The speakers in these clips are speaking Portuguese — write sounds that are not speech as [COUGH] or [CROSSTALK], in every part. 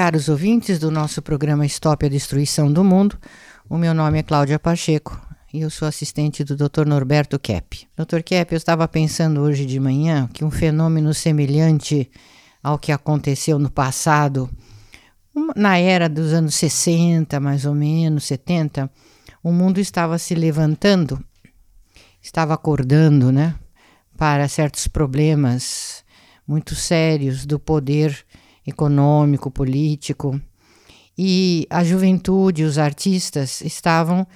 caros ouvintes do nosso programa Stop a Destruição do Mundo. O meu nome é Cláudia Pacheco e eu sou assistente do Dr. Norberto Kepp. Dr. Kepp, eu estava pensando hoje de manhã que um fenômeno semelhante ao que aconteceu no passado, na era dos anos 60, mais ou menos, 70, o mundo estava se levantando, estava acordando, né, para certos problemas muito sérios do poder econômico, político. E a juventude, os artistas estavam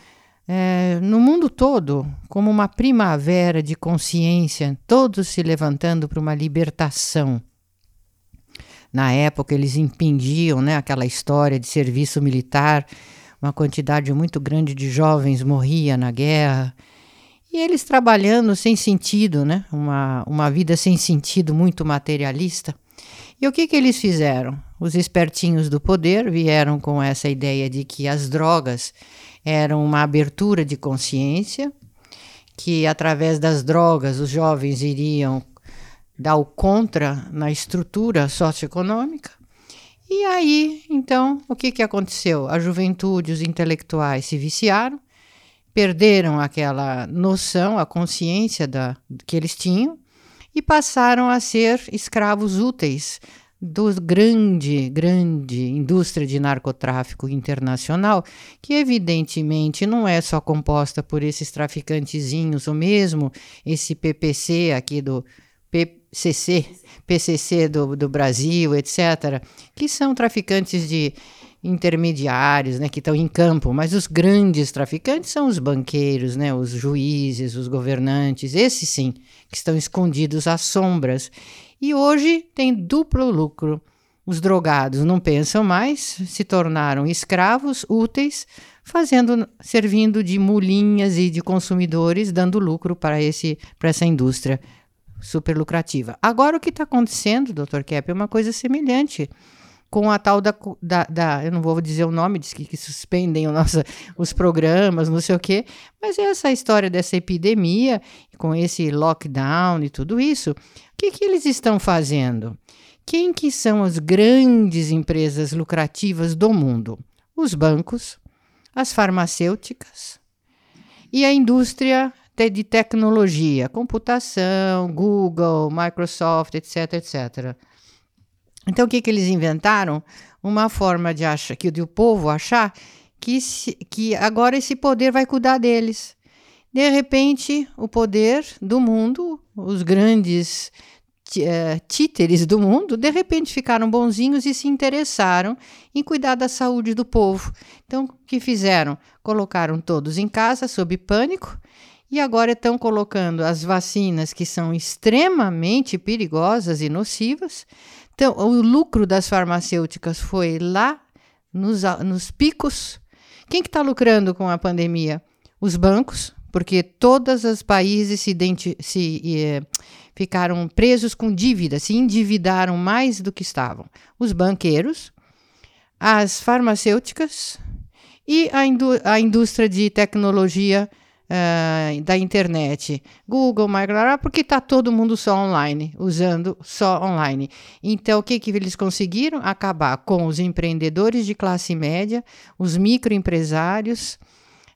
é, no mundo todo como uma primavera de consciência, todos se levantando para uma libertação. Na época, eles impingiam né, aquela história de serviço militar, uma quantidade muito grande de jovens morria na guerra. E eles trabalhando sem sentido, né? uma, uma vida sem sentido, muito materialista. E o que, que eles fizeram? Os espertinhos do poder vieram com essa ideia de que as drogas eram uma abertura de consciência, que através das drogas os jovens iriam dar o contra na estrutura socioeconômica. E aí, então, o que, que aconteceu? A juventude, os intelectuais se viciaram, perderam aquela noção, a consciência da, que eles tinham, e passaram a ser escravos úteis do grande, grande indústria de narcotráfico internacional, que evidentemente não é só composta por esses traficantezinhos, ou mesmo esse PPC aqui do PCC, PCC do, do Brasil, etc., que são traficantes de intermediários, né, que estão em campo, mas os grandes traficantes são os banqueiros, né, os juízes, os governantes, esses sim, que estão escondidos às sombras. E hoje tem duplo lucro. Os drogados não pensam mais, se tornaram escravos úteis, fazendo, servindo de mulinhas e de consumidores, dando lucro para esse para essa indústria super lucrativa. Agora o que está acontecendo, Dr. Kepp, é uma coisa semelhante com a tal da, da, da, eu não vou dizer o nome, diz que, que suspendem o nosso, os programas, não sei o quê, mas essa história dessa epidemia, com esse lockdown e tudo isso, o que, que eles estão fazendo? Quem que são as grandes empresas lucrativas do mundo? Os bancos, as farmacêuticas e a indústria de tecnologia, computação, Google, Microsoft, etc, etc. Então, o que, que eles inventaram? Uma forma de achar, que o povo achar que, se, que agora esse poder vai cuidar deles. De repente, o poder do mundo, os grandes uh, títeres do mundo, de repente ficaram bonzinhos e se interessaram em cuidar da saúde do povo. Então, o que fizeram? Colocaram todos em casa, sob pânico, e agora estão colocando as vacinas que são extremamente perigosas e nocivas então, o lucro das farmacêuticas foi lá nos, nos picos. Quem que está lucrando com a pandemia? Os bancos, porque todos os países se, se eh, ficaram presos com dívida, se endividaram mais do que estavam. Os banqueiros, as farmacêuticas e a, indú a indústria de tecnologia uh, da internet, Google, Microsoft, porque está todo mundo só online, usando só online. Então, o que, que eles conseguiram? Acabar com os empreendedores de classe média, os microempresários,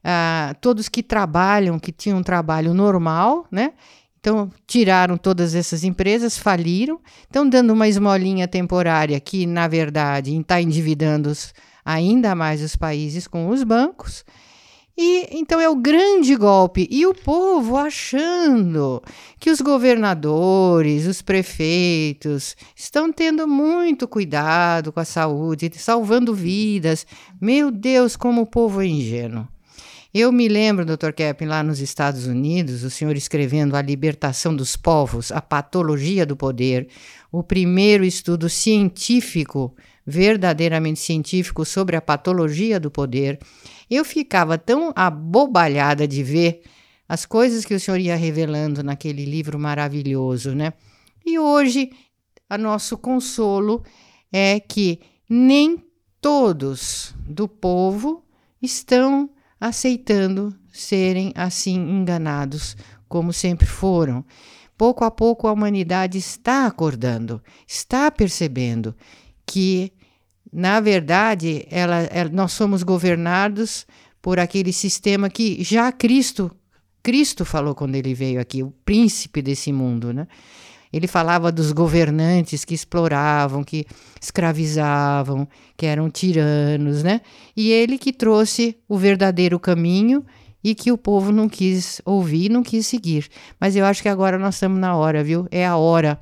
uh, todos que trabalham, que tinham um trabalho normal, né? Então, tiraram todas essas empresas, faliram, estão dando uma esmolinha temporária que, na verdade, está endividando ainda mais os países com os bancos. E então é o grande golpe. E o povo achando que os governadores, os prefeitos estão tendo muito cuidado com a saúde, salvando vidas. Meu Deus, como o povo é ingênuo. Eu me lembro, Dr. Kepin, lá nos Estados Unidos, o senhor escrevendo A Libertação dos Povos, a Patologia do Poder, o primeiro estudo científico, verdadeiramente científico, sobre a patologia do poder. Eu ficava tão abobalhada de ver as coisas que o senhor ia revelando naquele livro maravilhoso, né? E hoje, a nosso consolo é que nem todos do povo estão aceitando serem assim enganados como sempre foram. Pouco a pouco a humanidade está acordando, está percebendo que na verdade, ela, ela, nós somos governados por aquele sistema que já Cristo Cristo falou quando ele veio aqui, o príncipe desse mundo, né? Ele falava dos governantes que exploravam, que escravizavam, que eram tiranos, né? E ele que trouxe o verdadeiro caminho e que o povo não quis ouvir, não quis seguir. Mas eu acho que agora nós estamos na hora, viu? É a hora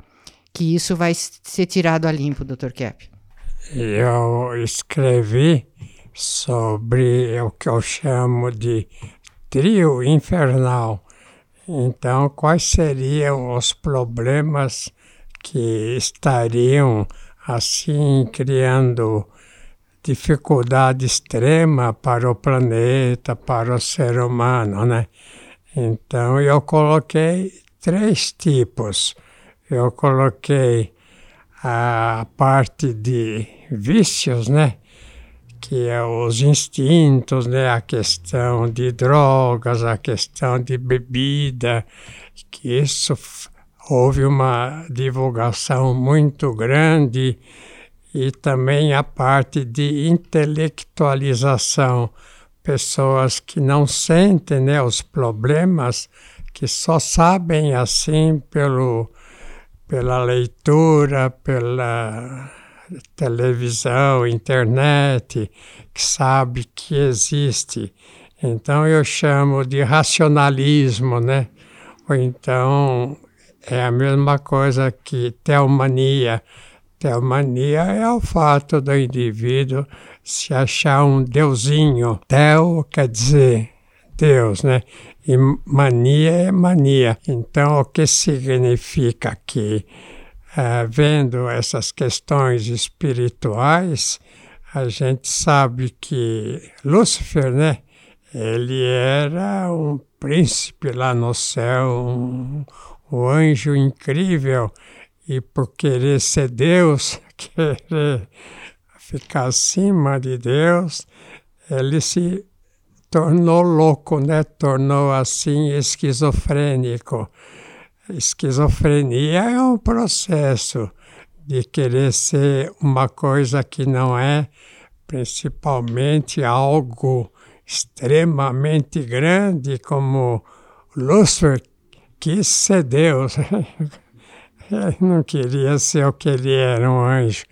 que isso vai ser tirado a limpo, Dr. Cap. Eu escrevi sobre o que eu chamo de trio infernal então, quais seriam os problemas que estariam assim criando dificuldade extrema para o planeta, para o ser humano, né? Então, eu coloquei três tipos. Eu coloquei a parte de vícios, né? que é os instintos, né, a questão de drogas, a questão de bebida, que isso houve uma divulgação muito grande e também a parte de intelectualização, pessoas que não sentem né, os problemas, que só sabem assim pelo, pela leitura, pela televisão, internet, que sabe que existe. Então eu chamo de racionalismo, né? Ou então é a mesma coisa que teomania. Teomania é o fato do indivíduo se achar um deusinho. Teo quer dizer Deus, né? E mania é mania. Então o que significa que uh, vendo essas questões espirituais, a gente sabe que Lúcifer, né? Ele era um príncipe lá no céu, um, um anjo incrível, e por querer ser Deus, [LAUGHS] querer ficar acima de Deus, ele se tornou louco, né? Tornou assim esquizofrênico. Esquizofrenia é um processo de querer ser uma coisa que não é, principalmente algo extremamente grande, como Lúcifer quis ser Deus. [LAUGHS] ele não queria ser o que ele era, um anjo.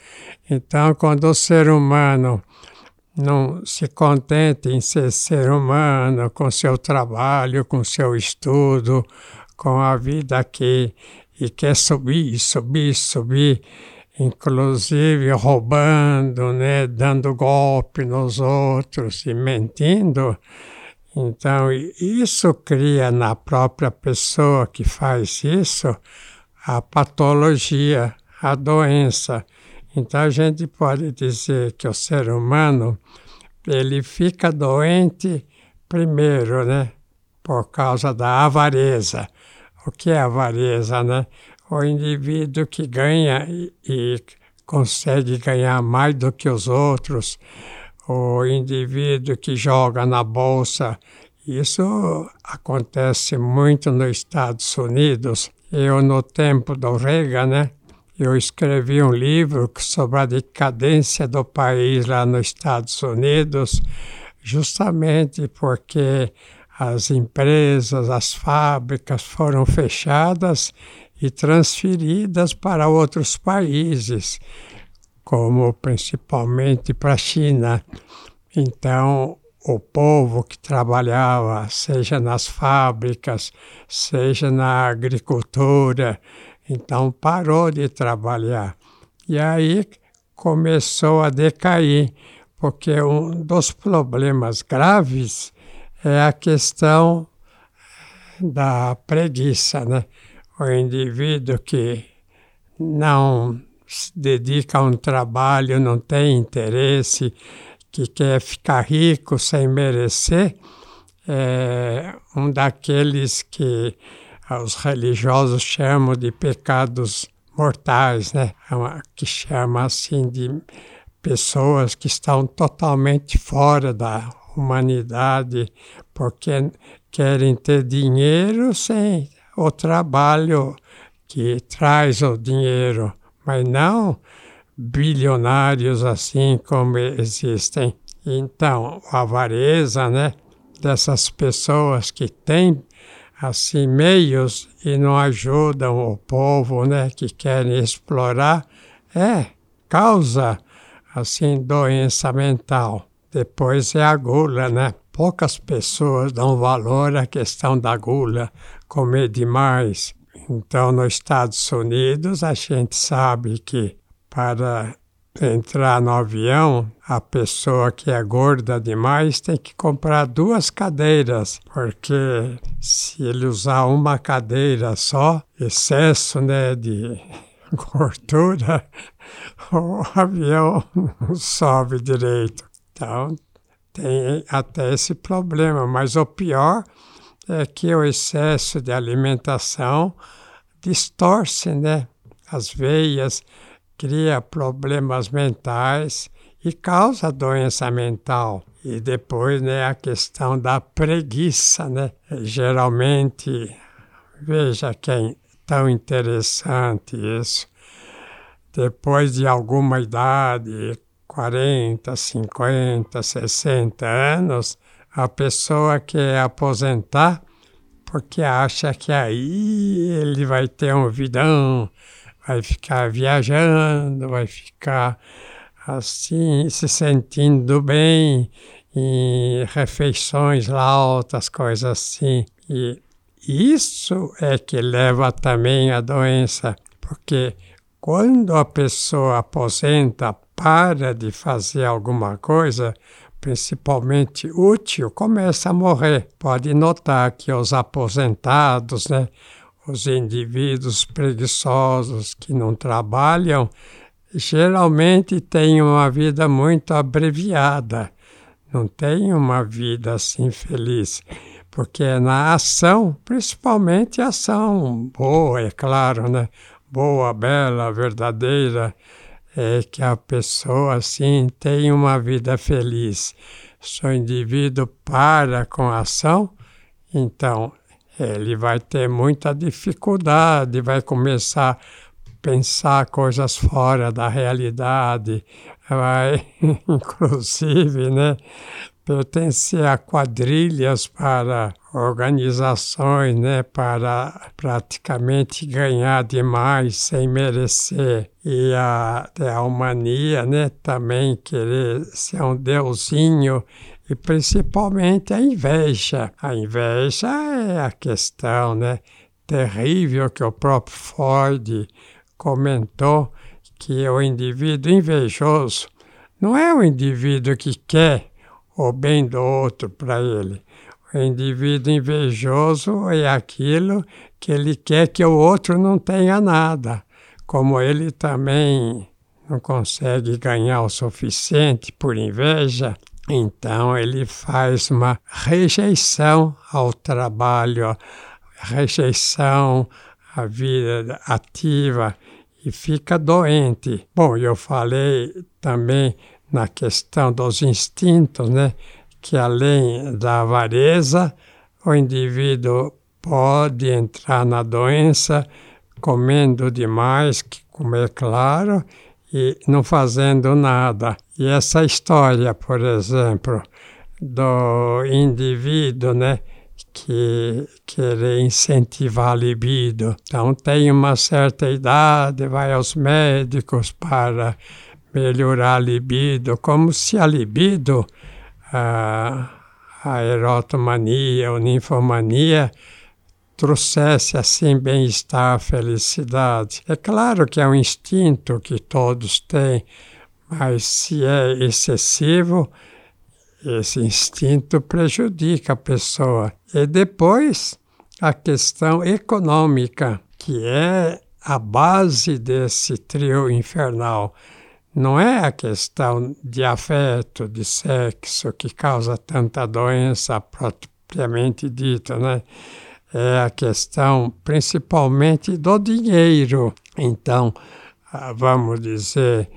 Então, quando o ser humano não se contenta em ser ser humano, com seu trabalho, com seu estudo, com a vida aqui e quer subir, subir, subir, inclusive roubando, né, dando golpe nos outros e mentindo. Então, isso cria na própria pessoa que faz isso a patologia, a doença. Então, a gente pode dizer que o ser humano ele fica doente primeiro, né, por causa da avareza. O que é avareza, né? O indivíduo que ganha e, e consegue ganhar mais do que os outros, o indivíduo que joga na bolsa. Isso acontece muito nos Estados Unidos. Eu, no tempo do Reagan, né, eu escrevi um livro sobre a decadência do país lá nos Estados Unidos, justamente porque as empresas, as fábricas foram fechadas e transferidas para outros países, como principalmente para a China. Então, o povo que trabalhava, seja nas fábricas, seja na agricultura, então parou de trabalhar. E aí começou a decair, porque um dos problemas graves é a questão da preguiça, né? O indivíduo que não se dedica a um trabalho, não tem interesse, que quer ficar rico sem merecer, é um daqueles que os religiosos chamam de pecados mortais, né? É que chama assim de pessoas que estão totalmente fora da humanidade, porque querem ter dinheiro sem o trabalho que traz o dinheiro, mas não bilionários assim como existem. Então, a avareza, né, dessas pessoas que têm assim meios e não ajudam o povo, né, que querem explorar, é causa assim doença mental. Depois é a gula, né? Poucas pessoas dão valor à questão da gula, comer demais. Então, nos Estados Unidos, a gente sabe que para entrar no avião, a pessoa que é gorda demais tem que comprar duas cadeiras, porque se ele usar uma cadeira só, excesso né, de [LAUGHS] gordura, [LAUGHS] o avião não sobe direito. Então, tem até esse problema, mas o pior é que o excesso de alimentação distorce né, as veias, cria problemas mentais e causa doença mental. E depois, né, a questão da preguiça, né? Geralmente, veja que é tão interessante isso. Depois de alguma idade, 40, 50, 60 anos, a pessoa quer aposentar porque acha que aí ele vai ter um vidão, vai ficar viajando, vai ficar assim, se sentindo bem, em refeições lá, altas coisas assim. E isso é que leva também à doença, porque quando a pessoa aposenta, para de fazer alguma coisa, principalmente útil, começa a morrer. Pode notar que os aposentados, né, os indivíduos preguiçosos que não trabalham, geralmente têm uma vida muito abreviada, não têm uma vida assim feliz, porque é na ação, principalmente ação boa, é claro, né? Boa, bela, verdadeira, é que a pessoa assim tem uma vida feliz. Se o indivíduo para com a ação, então ele vai ter muita dificuldade, vai começar a pensar coisas fora da realidade, vai, [LAUGHS] inclusive, né, pertencer a quadrilhas para organizações, né, para praticamente ganhar demais sem merecer. E a, a mania, né, também querer ser um deusinho e principalmente a inveja. A inveja é a questão né, terrível que o próprio Freud comentou, que o indivíduo invejoso não é o indivíduo que quer o bem do outro para ele. O indivíduo invejoso é aquilo que ele quer que o outro não tenha nada. Como ele também não consegue ganhar o suficiente por inveja, então ele faz uma rejeição ao trabalho, rejeição à vida ativa e fica doente. Bom, eu falei também na questão dos instintos, né? que além da avareza, o indivíduo pode entrar na doença comendo demais, como é claro, e não fazendo nada. E essa história, por exemplo, do indivíduo, né, que querer incentivar a libido. Então tem uma certa idade, vai aos médicos para melhorar a libido, como se a libido, a, a erotomania ou ninfomania, trouxesse assim bem-estar, felicidade. É claro que é um instinto que todos têm, mas se é excessivo, esse instinto prejudica a pessoa. E depois a questão econômica, que é a base desse trio infernal. Não é a questão de afeto, de sexo, que causa tanta doença propriamente dita, né? É a questão principalmente do dinheiro. Então, ah, vamos dizer,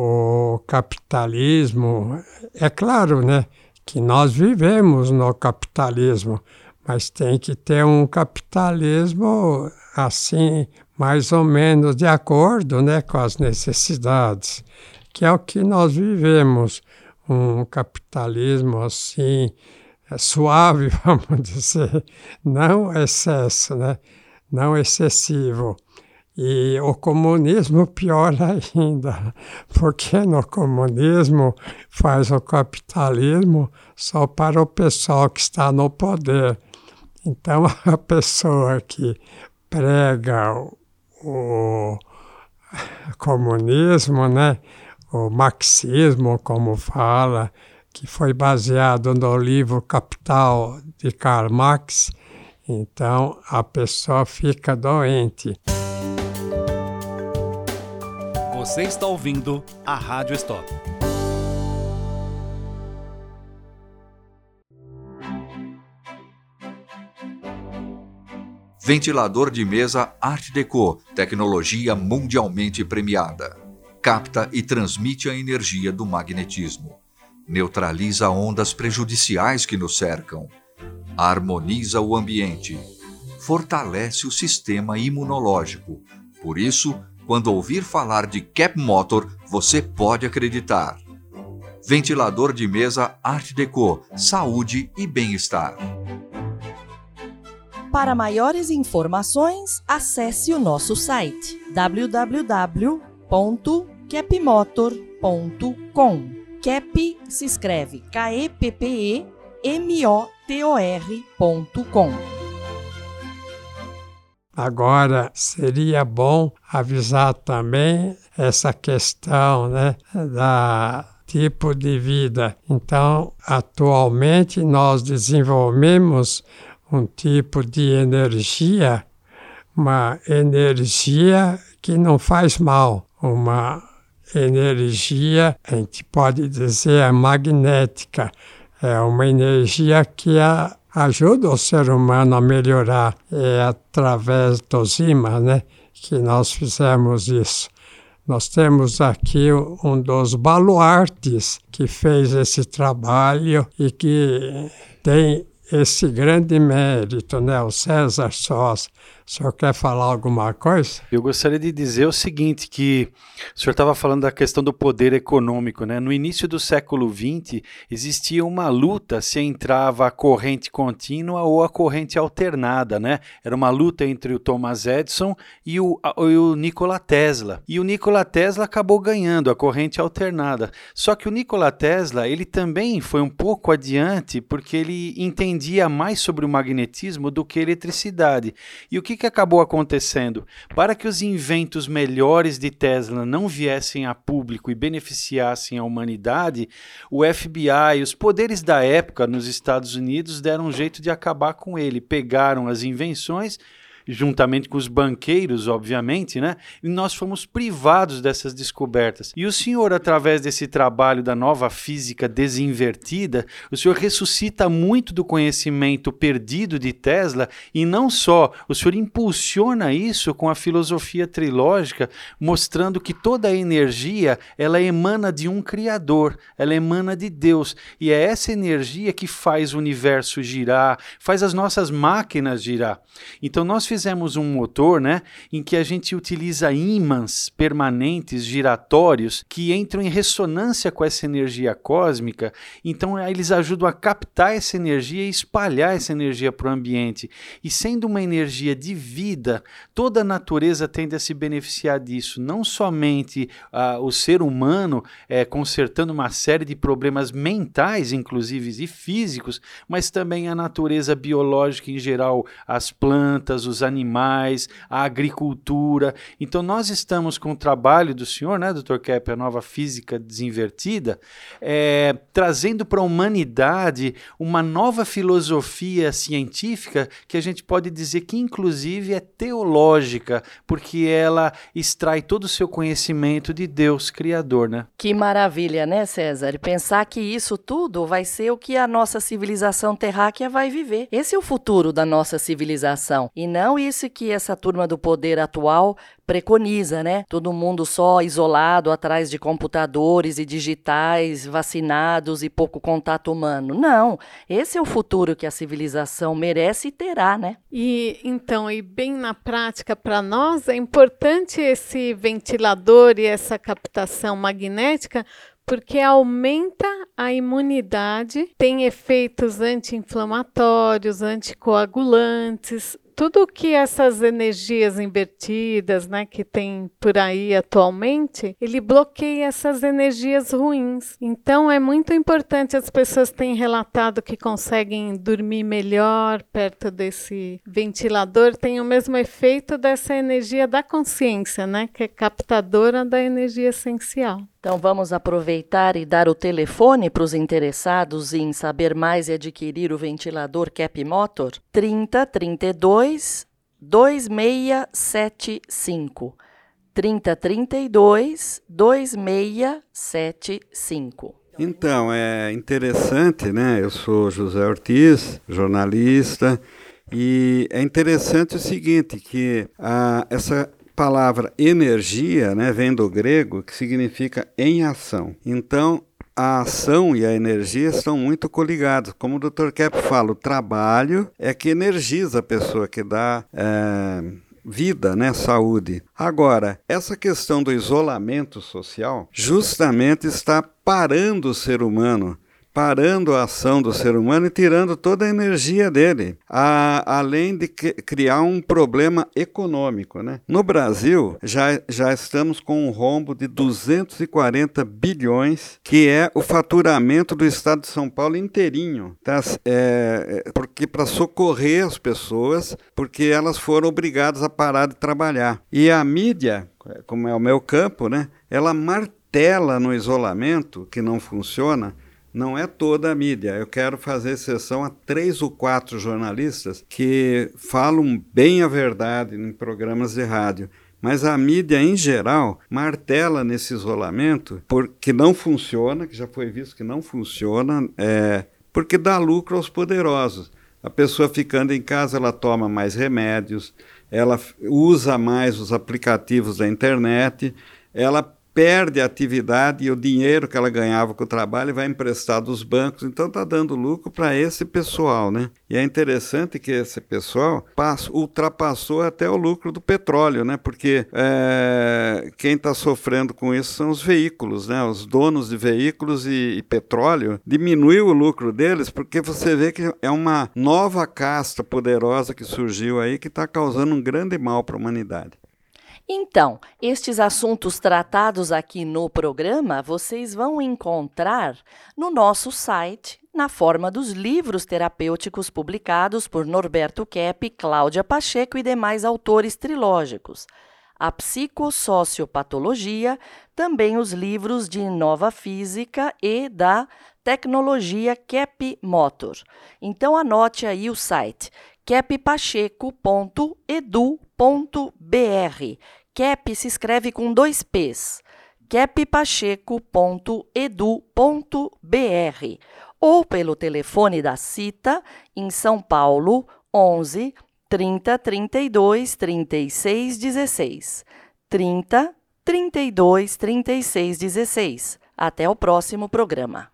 o capitalismo, é claro, né, que nós vivemos no capitalismo, mas tem que ter um capitalismo assim mais ou menos de acordo né, com as necessidades, que é o que nós vivemos, um capitalismo assim suave, [LAUGHS] vamos dizer, não excesso, né? não excessivo. E o comunismo pior [LAUGHS] ainda, porque no comunismo faz o capitalismo só para o pessoal que está no poder. Então [LAUGHS] a pessoa que prega o, o comunismo, né, o marxismo, como fala, que foi baseado no livro Capital de Karl Marx, então a pessoa fica doente. Você está ouvindo a Rádio Stop. Ventilador de mesa Art Deco, tecnologia mundialmente premiada. Capta e transmite a energia do magnetismo. Neutraliza ondas prejudiciais que nos cercam. Harmoniza o ambiente. Fortalece o sistema imunológico. Por isso, quando ouvir falar de Cap Motor, você pode acreditar. Ventilador de mesa Art Deco, saúde e bem-estar. Para maiores informações, acesse o nosso site www.capmotor.com. Cap se escreve K-E-P-P-E-M-O-T-O-R.com. Agora, seria bom avisar também essa questão né, da tipo de vida. Então, atualmente nós desenvolvemos um tipo de energia, uma energia que não faz mal, uma energia, a gente pode dizer, é magnética, é uma energia que a ajuda o ser humano a melhorar. É através dos ímãs né, que nós fizemos isso. Nós temos aqui um dos baluartes que fez esse trabalho e que tem esse grande mérito, né? o César Sós. O senhor quer falar alguma coisa? Eu gostaria de dizer o seguinte, que o senhor estava falando da questão do poder econômico, né? No início do século XX, existia uma luta se entrava a corrente contínua ou a corrente alternada, né? Era uma luta entre o Thomas Edison e o, a, o Nikola Tesla. E o Nikola Tesla acabou ganhando a corrente alternada. Só que o Nikola Tesla, ele também foi um pouco adiante, porque ele entendia mais sobre o magnetismo do que a eletricidade. E o que que acabou acontecendo? Para que os inventos melhores de Tesla não viessem a público e beneficiassem a humanidade, o FBI, os poderes da época nos Estados Unidos deram um jeito de acabar com ele. Pegaram as invenções juntamente com os banqueiros, obviamente, né? E nós fomos privados dessas descobertas. E o senhor, através desse trabalho da nova física desinvertida, o senhor ressuscita muito do conhecimento perdido de Tesla e não só, o senhor impulsiona isso com a filosofia trilógica, mostrando que toda a energia, ela emana de um criador, ela emana de Deus, e é essa energia que faz o universo girar, faz as nossas máquinas girar. Então nós fizemos fizemos um motor, né, em que a gente utiliza ímãs permanentes giratórios que entram em ressonância com essa energia cósmica, então eles ajudam a captar essa energia e espalhar essa energia para o ambiente. E sendo uma energia de vida, toda a natureza tende a se beneficiar disso, não somente uh, o ser humano é, consertando uma série de problemas mentais, inclusive e físicos, mas também a natureza biológica em geral, as plantas, os animais, a agricultura. Então, nós estamos com o trabalho do senhor, né, Dr. Kepp, a nova física desinvertida, é, trazendo para a humanidade uma nova filosofia científica que a gente pode dizer que, inclusive, é teológica, porque ela extrai todo o seu conhecimento de Deus Criador, né? Que maravilha, né, César? Pensar que isso tudo vai ser o que a nossa civilização terráquea vai viver. Esse é o futuro da nossa civilização. E não Não isso que essa turma do poder atual preconiza, né? Todo mundo só isolado atrás de computadores e digitais, vacinados e pouco contato humano. Não, esse é o futuro que a civilização merece e terá, né? E então, e bem na prática para nós é importante esse ventilador e essa captação magnética porque aumenta a imunidade, tem efeitos anti-inflamatórios, anticoagulantes, tudo que essas energias invertidas, né, que tem por aí atualmente, ele bloqueia essas energias ruins. Então é muito importante as pessoas têm relatado que conseguem dormir melhor perto desse ventilador, tem o mesmo efeito dessa energia da consciência, né, que é captadora da energia essencial. Então vamos aproveitar e dar o telefone para os interessados em saber mais e adquirir o ventilador Cap Motor? 30 32 2675 30 32 2675 Então, é interessante, né? Eu sou José Ortiz, jornalista, e é interessante o seguinte, que a, essa palavra energia né, vem do grego, que significa em ação. Então, a ação e a energia estão muito coligados. Como o Dr. Kep fala, o trabalho é que energiza a pessoa, que dá é, vida, né, saúde. Agora, essa questão do isolamento social justamente está parando o ser humano parando a ação do ser humano e tirando toda a energia dele, a, além de criar um problema econômico. Né? No Brasil, já, já estamos com um rombo de 240 bilhões, que é o faturamento do estado de São Paulo inteirinho, tá? é, é porque para socorrer as pessoas, porque elas foram obrigadas a parar de trabalhar. E a mídia, como é o meu campo, né, ela martela no isolamento, que não funciona, não é toda a mídia. Eu quero fazer exceção a três ou quatro jornalistas que falam bem a verdade em programas de rádio. Mas a mídia, em geral, martela nesse isolamento porque não funciona, que já foi visto que não funciona, é, porque dá lucro aos poderosos. A pessoa ficando em casa, ela toma mais remédios, ela usa mais os aplicativos da internet, ela perde a atividade e o dinheiro que ela ganhava com o trabalho vai emprestar dos bancos, então está dando lucro para esse pessoal, né? E é interessante que esse pessoal passa, ultrapassou até o lucro do petróleo, né? Porque é, quem está sofrendo com isso são os veículos, né? Os donos de veículos e, e petróleo diminuiu o lucro deles porque você vê que é uma nova casta poderosa que surgiu aí que está causando um grande mal para a humanidade. Então, estes assuntos tratados aqui no programa vocês vão encontrar no nosso site, na forma dos livros terapêuticos publicados por Norberto Kepp, Cláudia Pacheco e demais autores trilógicos. A psicossociopatologia, também os livros de Nova Física e da Tecnologia Kepp Motor. Então anote aí o site keppacheco.edu.br CAP se escreve com dois P's. cappacheco.edu.br ou pelo telefone da CITA em São Paulo 11 30 32 36 16 30 32 36 16. Até o próximo programa.